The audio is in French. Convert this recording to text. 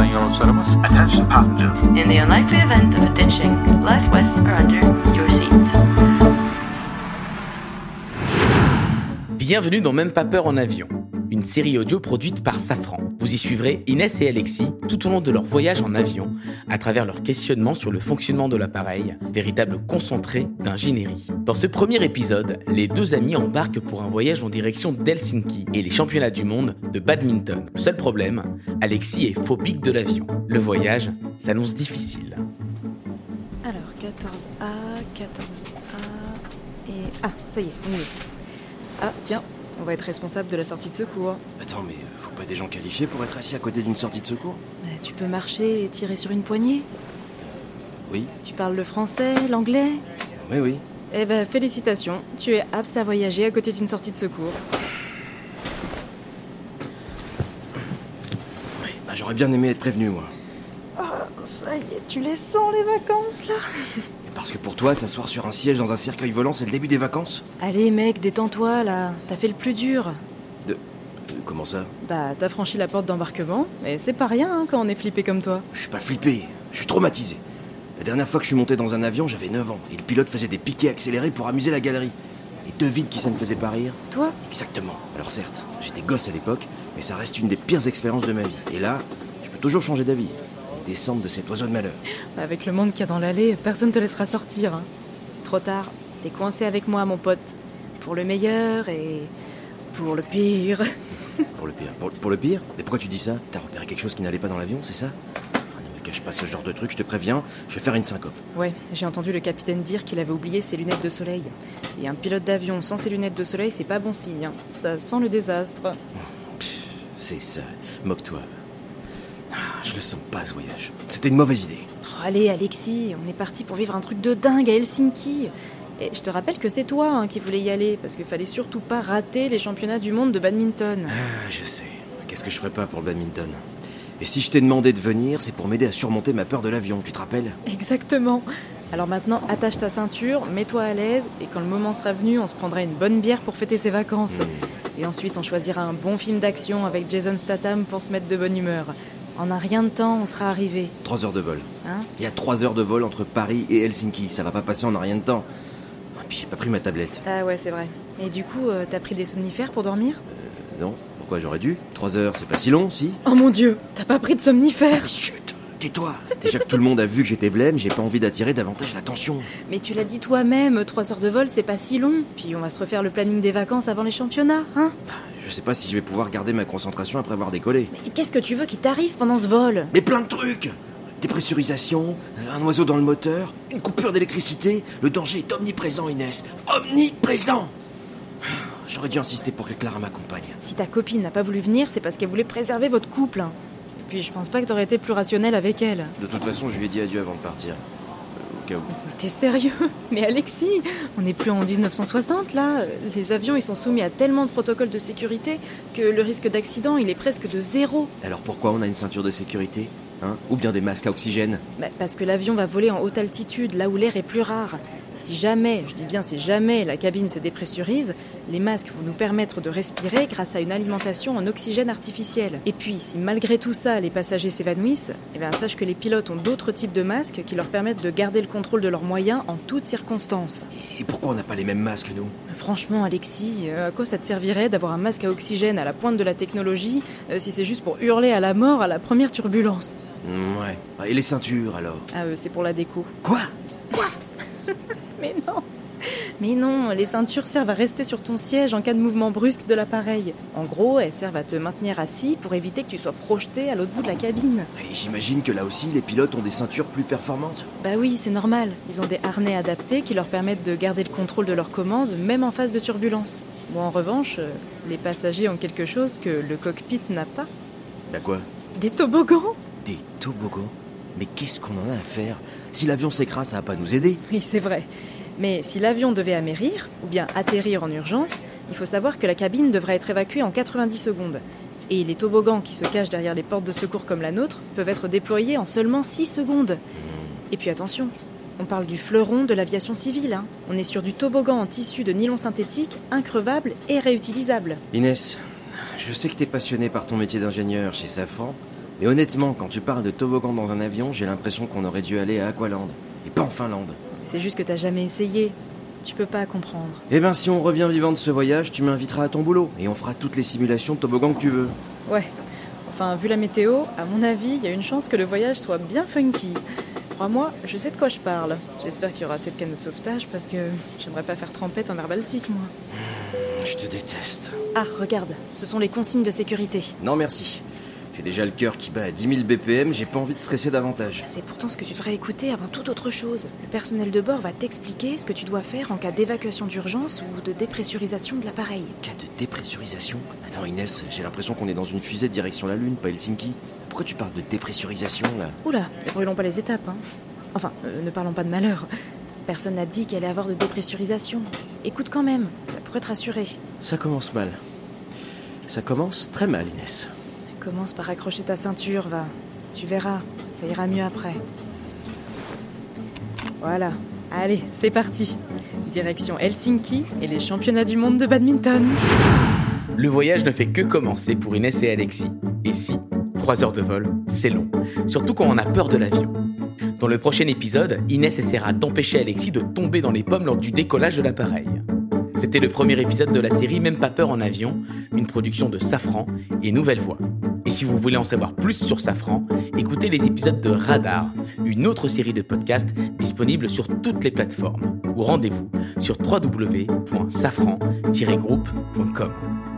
sayın yolcularımız. Attention passengers. In the unlikely event of a ditching, life vests are under your seat. Bienvenue dans Même pas peur en avion, une série audio produite par Safran. Vous y suivrez Inès et Alexis tout au long de leur voyage en avion, à travers leurs questionnements sur le fonctionnement de l'appareil, véritable concentré d'ingénierie. Dans ce premier épisode, les deux amis embarquent pour un voyage en direction d'Helsinki et les championnats du monde de badminton. Seul problème, Alexis est phobique de l'avion. Le voyage s'annonce difficile. Alors, 14A, 14A et... Ah, ça y est, on y est. Ah, tiens, on va être responsable de la sortie de secours. Attends, mais euh, faut pas des gens qualifiés pour être assis à côté d'une sortie de secours? Mais tu peux marcher et tirer sur une poignée Oui, Tu parles le français, l'anglais? Oui, oui. Eh ben, félicitations, tu es apte à voyager à côté d'une sortie de secours. Ouais, bah, j'aurais bien aimé être prévenu, moi. Ah, ça y est, tu les sens les vacances là? Parce que pour toi, s'asseoir sur un siège dans un cercueil volant, c'est le début des vacances Allez mec, détends-toi là, t'as fait le plus dur. Euh, Comment ça? Bah, t'as franchi la porte d'embarquement, et c'est pas rien hein, quand on est flippé comme toi. Je suis pas flippé, je suis traumatisé. La dernière fois que je suis monté dans un avion, j'avais 9 ans, et le pilote faisait des piquets accélérés pour amuser la galerie. Et devine qui ça ne faisait pas rire? Toi? Exactement. Alors certes, j'étais gosse à l'époque, mais ça reste une des pires expériences de ma vie. Et là, je peux toujours changer d'avis. Descendre de cet oiseau de malheur. Avec le monde qu'il y a dans l'allée, personne te laissera sortir. hein. C'est trop tard. T'es coincé avec moi, mon pote. Pour le meilleur et pour le pire. Pour le pire. Pour, pour le pire Mais pourquoi tu dis ça T'as repéré quelque chose qui n'allait pas dans l'avion, c'est ça Ah, Ne me cache pas ce genre de truc, je te préviens, je vais faire une syncope. Ouais, j'ai entendu le capitaine dire qu'il avait oublié ses lunettes de soleil. Et un pilote d'avion sans ses lunettes de soleil, c'est pas bon signe. hein. Ça sent le désastre. C'est ça, moque-toi. Je le sens pas ce voyage. C'était une mauvaise idée. Oh, allez, Alexis, on est parti pour vivre un truc de dingue à Helsinki. Et je te rappelle que c'est toi hein, qui voulais y aller, parce qu'il fallait surtout pas rater les championnats du monde de badminton. Ah, je sais. Qu'est-ce que je ferais pas pour le badminton? Et si je t'ai demandé de venir, c'est pour m'aider à surmonter ma peur de l'avion, tu te rappelles? Exactement. Alors maintenant, attache ta ceinture, mets-toi à l'aise, et quand le moment sera venu, on se prendra une bonne bière pour fêter ses vacances. Hmm. Et ensuite, on choisira un bon film d'action avec Jason Statham pour se mettre de bonne humeur. En un rien de temps, on sera arrivé. Trois heures de vol. Hein Il y a trois heures de vol entre Paris et Helsinki. Ça va pas passer en un rien de temps. Ah, Puis j'ai pas pris ma tablette. Ah ouais, c'est vrai. Et du coup, euh, t'as pris des somnifères pour dormir? Non Pourquoi j'aurais dû? Trois heures, c'est pas si long, si Oh mon dieu, t'as pas pris de somnifères? Chut Tais-toi Déjà que tout le monde a vu que j'étais blême, j'ai pas envie d'attirer davantage l'attention. Mais tu l'as dit toi-même, trois heures de vol, c'est pas si long. Puis on va se refaire le planning des vacances avant les championnats, hein? Je sais pas si je vais pouvoir garder ma concentration après avoir décollé. Mais qu'est-ce que tu veux qui t'arrive pendant ce vol? Mais plein de trucs Dépressurisation, un oiseau dans le moteur, une coupure d'électricité, le danger est omniprésent Inès. Omniprésent J'aurais dû insister pour que Clara m'accompagne. Si ta copine n'a pas voulu venir, c'est parce qu'elle voulait préserver votre couple. Et puis je pense pas que t'aurais été plus rationnel avec elle. De toute façon, je lui ai dit adieu avant de partir. Cas où. Mais T'es sérieux Mais Alexis, on n'est plus en 1960 là. Les avions ils sont soumis à tellement de protocoles de sécurité que le risque d'accident il est presque de zéro. Alors pourquoi on a une ceinture de sécurité Hein Ou bien des masques à oxygène? Bah, parce que l'avion va voler en haute altitude, là où l'air est plus rare. Si jamais, je dis bien si jamais, la cabine se dépressurise, les masques vont nous permettre de respirer grâce à une alimentation en oxygène artificiel. Et puis, si malgré tout ça, les passagers s'évanouissent, eh bien, sache que les pilotes ont d'autres types de masques qui leur permettent de garder le contrôle de leurs moyens en toutes circonstances. Et pourquoi on n'a pas les mêmes masques, nous? Franchement, Alexis, euh, à quoi ça te servirait d'avoir un masque à oxygène à la pointe de la technologie euh, si c'est juste pour hurler à la mort à la première turbulence? Mm, Ouais. Et les ceintures, alors? Ah, euh, c'est pour la déco. Quoi? Mais non, les ceintures servent à rester sur ton siège en cas de mouvement brusque de l'appareil. En gros, elles servent à te maintenir assis pour éviter que tu sois projeté à l'autre bout de la cabine. Et j'imagine que là aussi, les pilotes ont des ceintures plus performantes. Bah oui, c'est normal. Ils ont des harnais adaptés qui leur permettent de garder le contrôle de leur commande, même en phase de turbulence. Bon, en revanche, euh, les passagers ont quelque chose que le cockpit n'a pas. Bah quoi? Des toboggans? Des toboggans? Mais qu'est-ce qu'on en a à faire? Si l'avion s'écrase, ça va pas nous aider. Oui, c'est vrai. Mais si l'avion devait amérir, ou bien atterrir en urgence, il faut savoir que la cabine devrait être évacuée en 90 secondes. Et les toboggans qui se cachent derrière les portes de secours comme la nôtre peuvent être déployés en seulement 6 secondes. Et puis attention, on parle du fleuron de l'aviation civile. hein. On est sur du toboggan en tissu de nylon synthétique, increvable et réutilisable. Inès, je sais que t'es passionnée par ton métier d'ingénieur chez Safran, Mais honnêtement, quand tu parles de toboggan dans un avion, j'ai l'impression qu'on aurait dû aller à Aqualand. En Finlande. C'est juste que t'as jamais essayé. Tu peux pas comprendre. Eh ben, si on revient vivant de ce voyage, tu m'inviteras à ton boulot. Et on fera toutes les simulations de toboggan que tu veux. Ouais. Enfin, vu la météo, à mon avis, il y a une chance que le voyage soit bien funky. Crois-moi, je sais de quoi je parle. J'espère qu'il y aura assez de cannes de sauvetage parce que j'aimerais pas faire trempette en mer Baltique, moi. Je te déteste. Ah, regarde, ce sont les consignes de sécurité. Non, merci. J'ai déjà le cœur qui bat à 10 000 BPM, j'ai pas envie de stresser davantage. C'est pourtant ce que tu devrais écouter avant toute autre chose. Le personnel de bord va t'expliquer ce que tu dois faire en cas d'évacuation d'urgence ou de dépressurisation de l'appareil. Cas de dépressurisation Attends Inès, j'ai l'impression qu'on est dans une fusée direction la Lune, pas Helsinki. Pourquoi tu parles de dépressurisation là? Oula, ne brûlons pas les étapes, hein. Enfin, euh, ne parlons pas de malheur. Personne n'a dit qu'il allait avoir de dépressurisation. Écoute quand même, ça pourrait te rassurer. Ça commence mal. Ça commence très mal Inès. Commence par accrocher ta ceinture, va. Tu verras, ça ira mieux après. Voilà. Allez, c'est parti. Direction Helsinki et les championnats du monde de badminton. Le voyage ne fait que commencer pour Inès et Alexis. Et si, 3 heures de vol, c'est long. Surtout quand on a peur de l'avion. Dans le prochain épisode, Inès essaiera d'empêcher Alexis de tomber dans les pommes lors du décollage de l'appareil. C'était le premier épisode de la série Même pas peur en avion, une production de Safran et Nouvelle Voix. Et si vous voulez en savoir plus sur Safran, écoutez les épisodes de Radar, une autre série de podcasts disponible sur toutes les plateformes. Ou rendez-vous sur www.safran-groupe.com.